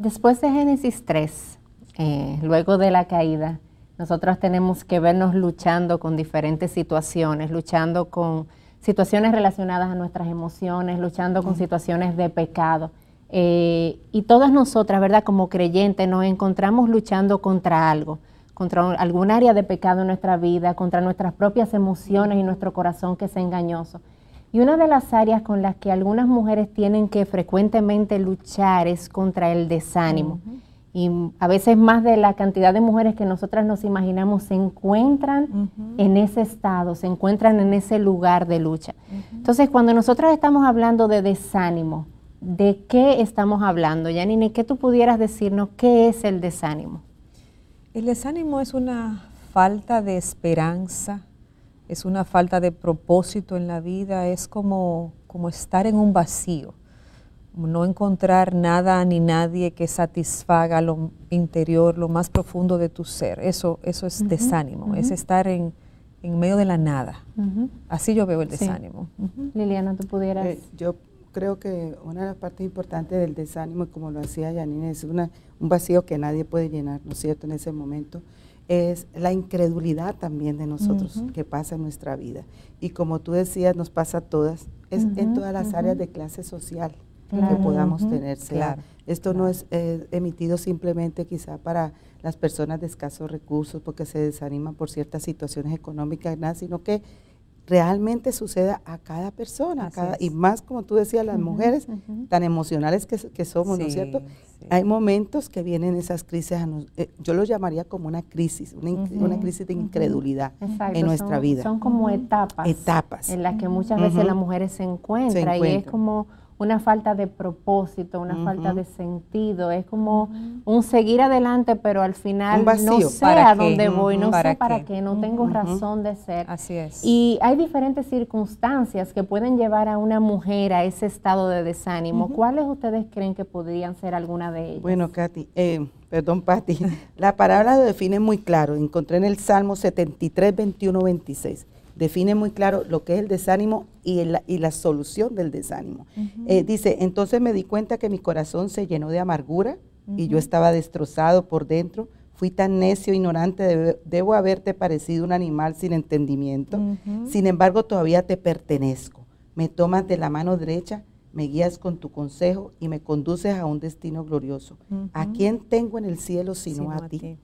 Después de Génesis 3, eh, luego de la caída, nosotros tenemos que vernos luchando con diferentes situaciones, luchando con situaciones relacionadas a nuestras emociones, luchando con situaciones de pecado. Eh, y todas nosotras, ¿verdad? Como creyentes nos encontramos luchando contra algo, contra algún área de pecado en nuestra vida, contra nuestras propias emociones y nuestro corazón que es engañoso. Y una de las áreas con las que algunas mujeres tienen que frecuentemente luchar es contra el desánimo. Y a veces más de la cantidad de mujeres que nosotras nos imaginamos se encuentran en ese estado, se encuentran en ese lugar de lucha. Entonces, cuando nosotros estamos hablando de desánimo, ¿de qué estamos hablando? Janine, ¿qué tú pudieras decirnos qué es el desánimo? El desánimo es una falta de esperanza, es una falta de propósito en la vida, es como, como estar en un vacío, no encontrar nada ni nadie que satisfaga lo interior, lo más profundo de tu ser. Eso, eso es desánimo, es estar en, medio de la nada. Así yo veo el desánimo. Liliana, tú pudieras... Eh, yo creo que una de las partes importantes del desánimo, como lo hacía Janine, es una, un vacío que nadie puede llenar, ¿no es cierto?, en ese momento es la incredulidad también de nosotros que pasa en nuestra vida. Y como tú decías, nos pasa a todas, es en todas las áreas de clase social que podamos tener. esto no es emitido simplemente quizá para las personas de escasos recursos porque se desaniman por ciertas situaciones económicas, nada, sino que realmente suceda a cada persona, y más como tú decías, las mujeres tan emocionales que, somos, ¿no es cierto? Hay momentos que vienen esas crisis, eh, yo lo llamaría como una crisis, una, crisis de incredulidad en nuestra vida. Son como etapas. Etapas. En las que muchas veces las mujeres se encuentran y es como una falta de propósito, una falta de sentido, es como un seguir adelante, pero al final no sé a dónde voy, no sé para qué, no tengo razón de ser. Así es. Y hay diferentes circunstancias que pueden llevar a una mujer a ese estado de desánimo. ¿Cuáles ustedes creen que podrían ser alguna de ellas? Bueno, Katy, eh, perdón, Patti, la palabra lo define muy claro. Encontré en el Salmo 73, 21, 26 define muy claro lo que es el desánimo y, y la solución del desánimo. Eh, dice, entonces me di cuenta que mi corazón se llenó de amargura y yo estaba destrozado por dentro. Fui tan necio, ignorante, debo, haberte parecido un animal sin entendimiento. Sin embargo, todavía te pertenezco. Me tomas de la mano derecha me guías con tu consejo y me conduces a un destino glorioso. ¿A quién tengo en el cielo sino, a, ti?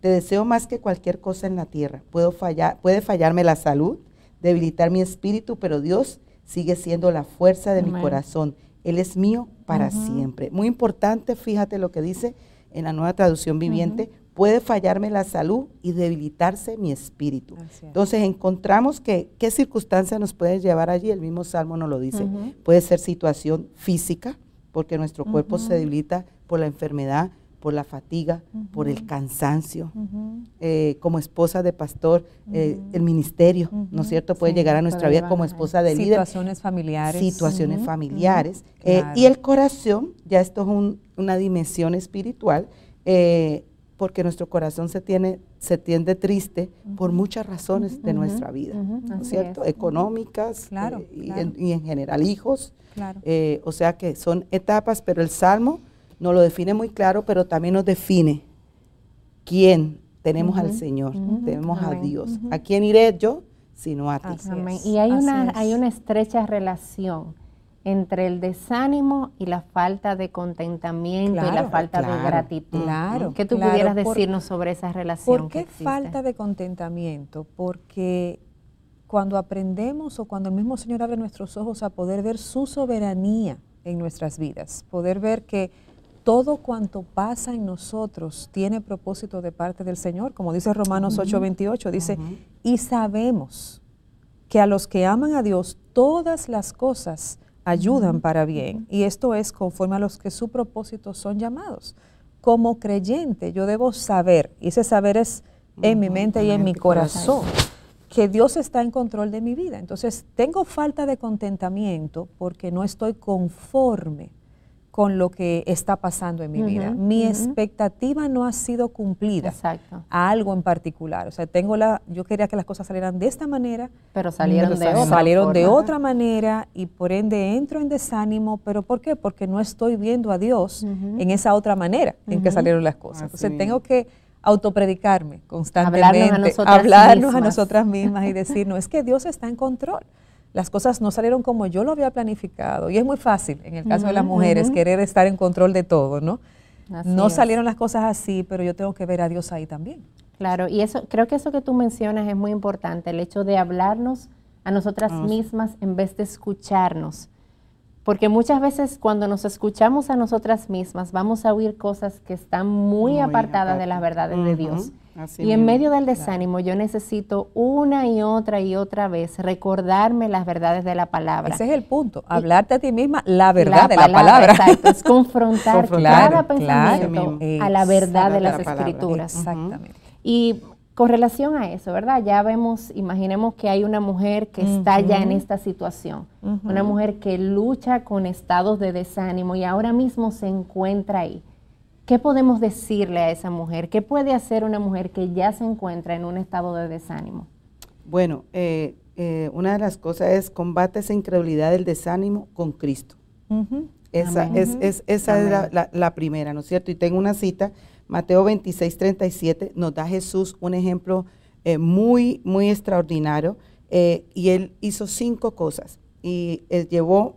Te deseo más que cualquier cosa en la tierra. Puedo fallar, puede fallarme la salud, debilitar mi espíritu, pero Dios sigue siendo la fuerza de mi corazón. Él es mío para siempre. Muy importante, fíjate lo que dice en la nueva traducción viviente, puede fallarme la salud y debilitarse mi espíritu. Entonces encontramos que qué circunstancia nos puede llevar allí, el mismo Salmo nos lo dice. Puede ser situación física, porque nuestro cuerpo se debilita por la enfermedad, por la fatiga, por el cansancio. Eh, como esposa de pastor, eh, el ministerio, ¿no es cierto? Puede llegar a nuestra vida como esposa de líder. Situaciones familiares. Situaciones familiares. Eh, y el corazón, ya esto es una dimensión espiritual, porque nuestro corazón se tiene se tiende triste por muchas razones de nuestra vida, ¿no es así cierto? es. Económicas Claro, eh, y, claro. En, y en general hijos. Claro. Eh, o sea que son etapas, pero el Salmo nos lo define muy claro, pero también nos define quién tenemos al Señor, tenemos a. Dios. ¿A quién iré yo? Sino a ti. Así Amén. es, Y hay así una, es. hay una estrecha relación entre el desánimo y la falta de contentamiento y la Claro, falta de gratitud. claro, ¿Qué tú claro. pudieras Por- decirnos sobre esa relación? ¿Por qué falta de contentamiento? Porque cuando aprendemos o cuando el mismo Señor abre nuestros ojos a poder ver su soberanía en nuestras vidas, poder ver que todo cuanto pasa en nosotros tiene propósito de parte del Señor, como dice Romanos 8:28, dice, y sabemos que a los que aman a Dios todas las cosas ayudan para bien, y esto es conforme a los que su propósito son llamados. Como creyente yo debo saber, y ese saber es en mi mente y en mi corazón, que Dios está en control de mi vida. Entonces, tengo falta de contentamiento porque no estoy conforme con lo que está pasando en mi vida. Mi expectativa no ha sido cumplida Exacto. a algo en particular. O sea, tengo la, yo quería que las cosas salieran de esta manera, Pero salieron de otra salieron de otra manera y por ende entro en desánimo. ¿Pero por qué? Porque no estoy viendo a Dios en esa otra manera en que salieron las cosas. Así Entonces tengo que autopredicarme constantemente, Hablarnos a nosotras hablarnos a mismas. nosotras mismas y decir, no, es que Dios está en control. Las cosas no salieron como yo lo había planificado. Y es muy fácil, en el caso de las mujeres, querer estar en control de todo, ¿no? Así no es. salieron las cosas así, pero yo tengo que ver a Dios ahí también. Claro, y eso creo que eso que tú mencionas es muy importante, el hecho de hablarnos a nosotras mismas en vez de escucharnos. Porque muchas veces cuando nos escuchamos a nosotras mismas vamos a oír cosas que están muy, Muy apartadas de las verdades de Dios. así Y en medio del desánimo yo necesito una y otra y otra vez recordarme las verdades de la palabra. Ese es el punto, hablarte a ti misma la verdad de la palabra. Exacto, es confrontar cada claro, pensamiento a la verdad de las la escrituras. Exactamente. Y con relación a eso, ¿verdad? Ya vemos, imaginemos que hay una mujer que está ya en esta situación, una mujer que lucha con estados de desánimo y ahora mismo se encuentra ahí. ¿Qué podemos decirle a esa mujer? ¿Qué puede hacer una mujer que ya se encuentra en un estado de desánimo? Bueno, eh, eh, una de las cosas es combate esa incredulidad del desánimo con Cristo. Esa, Amén. es, es- esa es la- la primera, ¿no es cierto? Y tengo una cita, Mateo 26, 37, nos da Jesús un ejemplo eh, muy, muy extraordinario. eh, y él hizo cinco cosas. Y él llevó,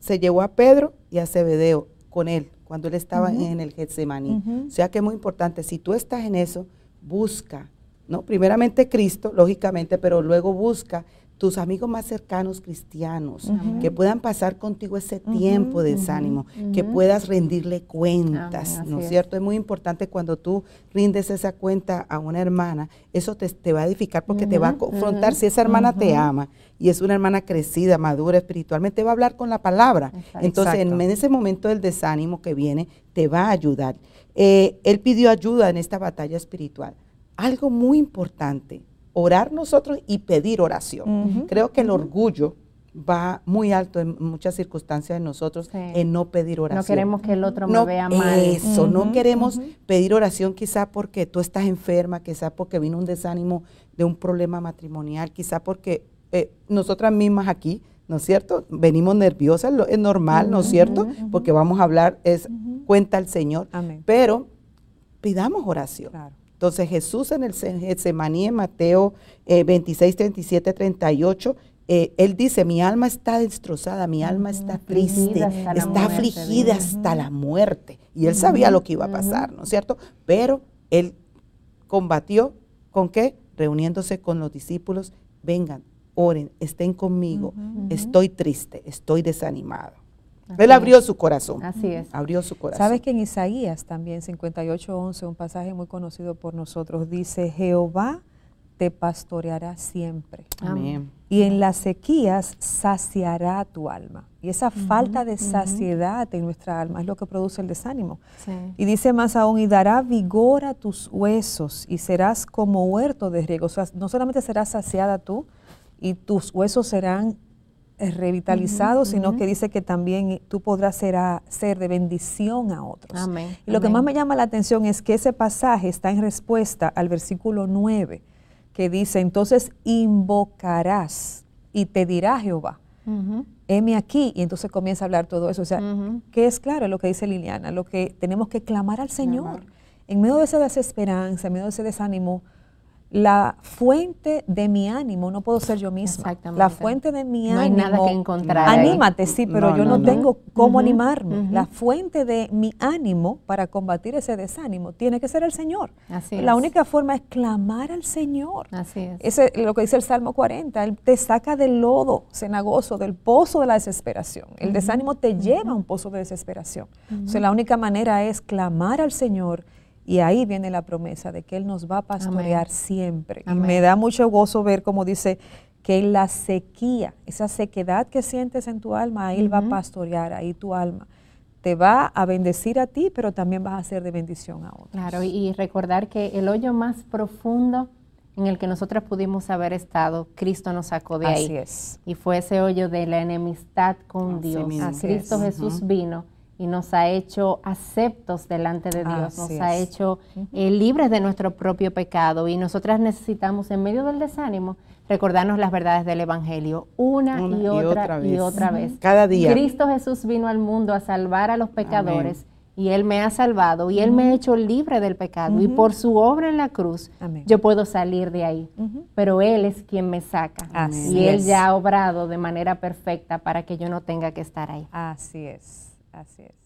se llevó a Pedro y a Zebedeo con él cuando él estaba en el Getsemaní. O sea que es muy importante, si tú estás en eso, busca, ¿no? Primeramente Cristo, lógicamente, pero luego busca tus amigos más cercanos cristianos, que puedan pasar contigo ese tiempo de desánimo, que puedas rendirle cuentas, Amén, así ¿no es cierto? Es muy importante cuando tú rindes esa cuenta a una hermana, eso te, te va a edificar porque te va a confrontar. Si esa hermana te ama y es una hermana crecida, madura espiritualmente, va a hablar con la palabra. Exacto. Entonces, en ese momento del desánimo que viene, te va a ayudar. Eh, él pidió ayuda en esta batalla espiritual. Algo muy importante, orar nosotros y pedir oración. Creo que el orgullo va muy alto en muchas circunstancias de nosotros Sí. en no pedir oración. No queremos que el otro No, me vea mal. Eso, no queremos pedir oración quizá porque tú estás enferma, quizá porque vino un desánimo de un problema matrimonial, quizá porque eh, nosotras mismas aquí, ¿no es cierto? Venimos nerviosas, lo- es normal, ¿no es cierto? Porque vamos a hablar, es cuenta al Señor, Amén. pero pidamos oración. Claro. Entonces Jesús en el Getsemaní, en Mateo eh, 26, 37, 38, eh, él dice, mi alma está destrozada, mi alma está triste, Afligida está afligida hasta la muerte. Y él sabía lo que iba a pasar, ¿no es cierto? Pero él combatió con qué? Reuniéndose con los discípulos, vengan, oren, estén conmigo, estoy triste, estoy desanimado. Así él abrió es. su corazón. Así es. Abrió su corazón. Sabes que en Isaías también 58:11, un pasaje muy conocido por nosotros, dice, Jehová te pastoreará siempre. Amén. Y en las sequías saciará tu alma. Y esa falta de saciedad en nuestra alma es lo que produce el desánimo. Sí. Y dice más aún, y dará vigor a tus huesos y serás como huerto de riego. O sea, no solamente serás saciada tú y tus huesos serán revitalizado, sino que dice que también tú podrás ser, a- ser de bendición a otros. Amén, Y lo que más me llama la atención es que ese pasaje está en respuesta al versículo 9, que dice, entonces invocarás y te dirá Jehová, heme aquí, y entonces comienza a hablar todo eso. O sea, que es claro lo que dice Liliana, lo que tenemos que clamar al Señor. En medio de esa desesperanza, en medio de ese desánimo, la fuente de mi ánimo no puedo ser yo misma. Exactamente. La fuente de mi No hay ánimo. nada que encontrar ahí. Anímate, sí, pero No, yo no, no, no. tengo cómo animarme. La fuente de mi ánimo para combatir ese desánimo tiene que ser el Señor. Así la es. única forma es clamar al Señor. Así es. Ese lo que dice el Salmo 40, Él te saca del lodo cenagoso, del pozo de la desesperación. El desánimo te lleva a un pozo de desesperación. O sea, la única manera es clamar al Señor y ahí viene la promesa de que Él nos va a pastorear Amén. siempre. Y me da mucho gozo ver como dice que en la sequía, esa sequedad que sientes en tu alma, ahí Él va a pastorear, ahí tu alma. Te va a bendecir a ti, pero también vas a ser de bendición a otros. Claro, y, recordar que el hoyo más profundo en el que nosotros pudimos haber estado, Cristo nos sacó de ahí. Así es. Y fue ese hoyo de la enemistad con Así Dios. mismo. Así Cristo es. Jesús vino y nos ha hecho aceptos delante de Dios, Así nos ha hecho eh, libres de nuestro propio pecado y nosotras necesitamos en medio del desánimo recordarnos las verdades del Evangelio una, Una y, y otra, y otra vez. Cada día. Cristo Jesús vino al mundo a salvar a los pecadores y Él me ha salvado y Él me ha hecho libre del pecado y por su obra en la cruz Amén. yo puedo salir de ahí. Pero Él es quien me saca Así y Él es. ya ha obrado de manera perfecta para que yo no tenga que estar ahí. Así es, así es.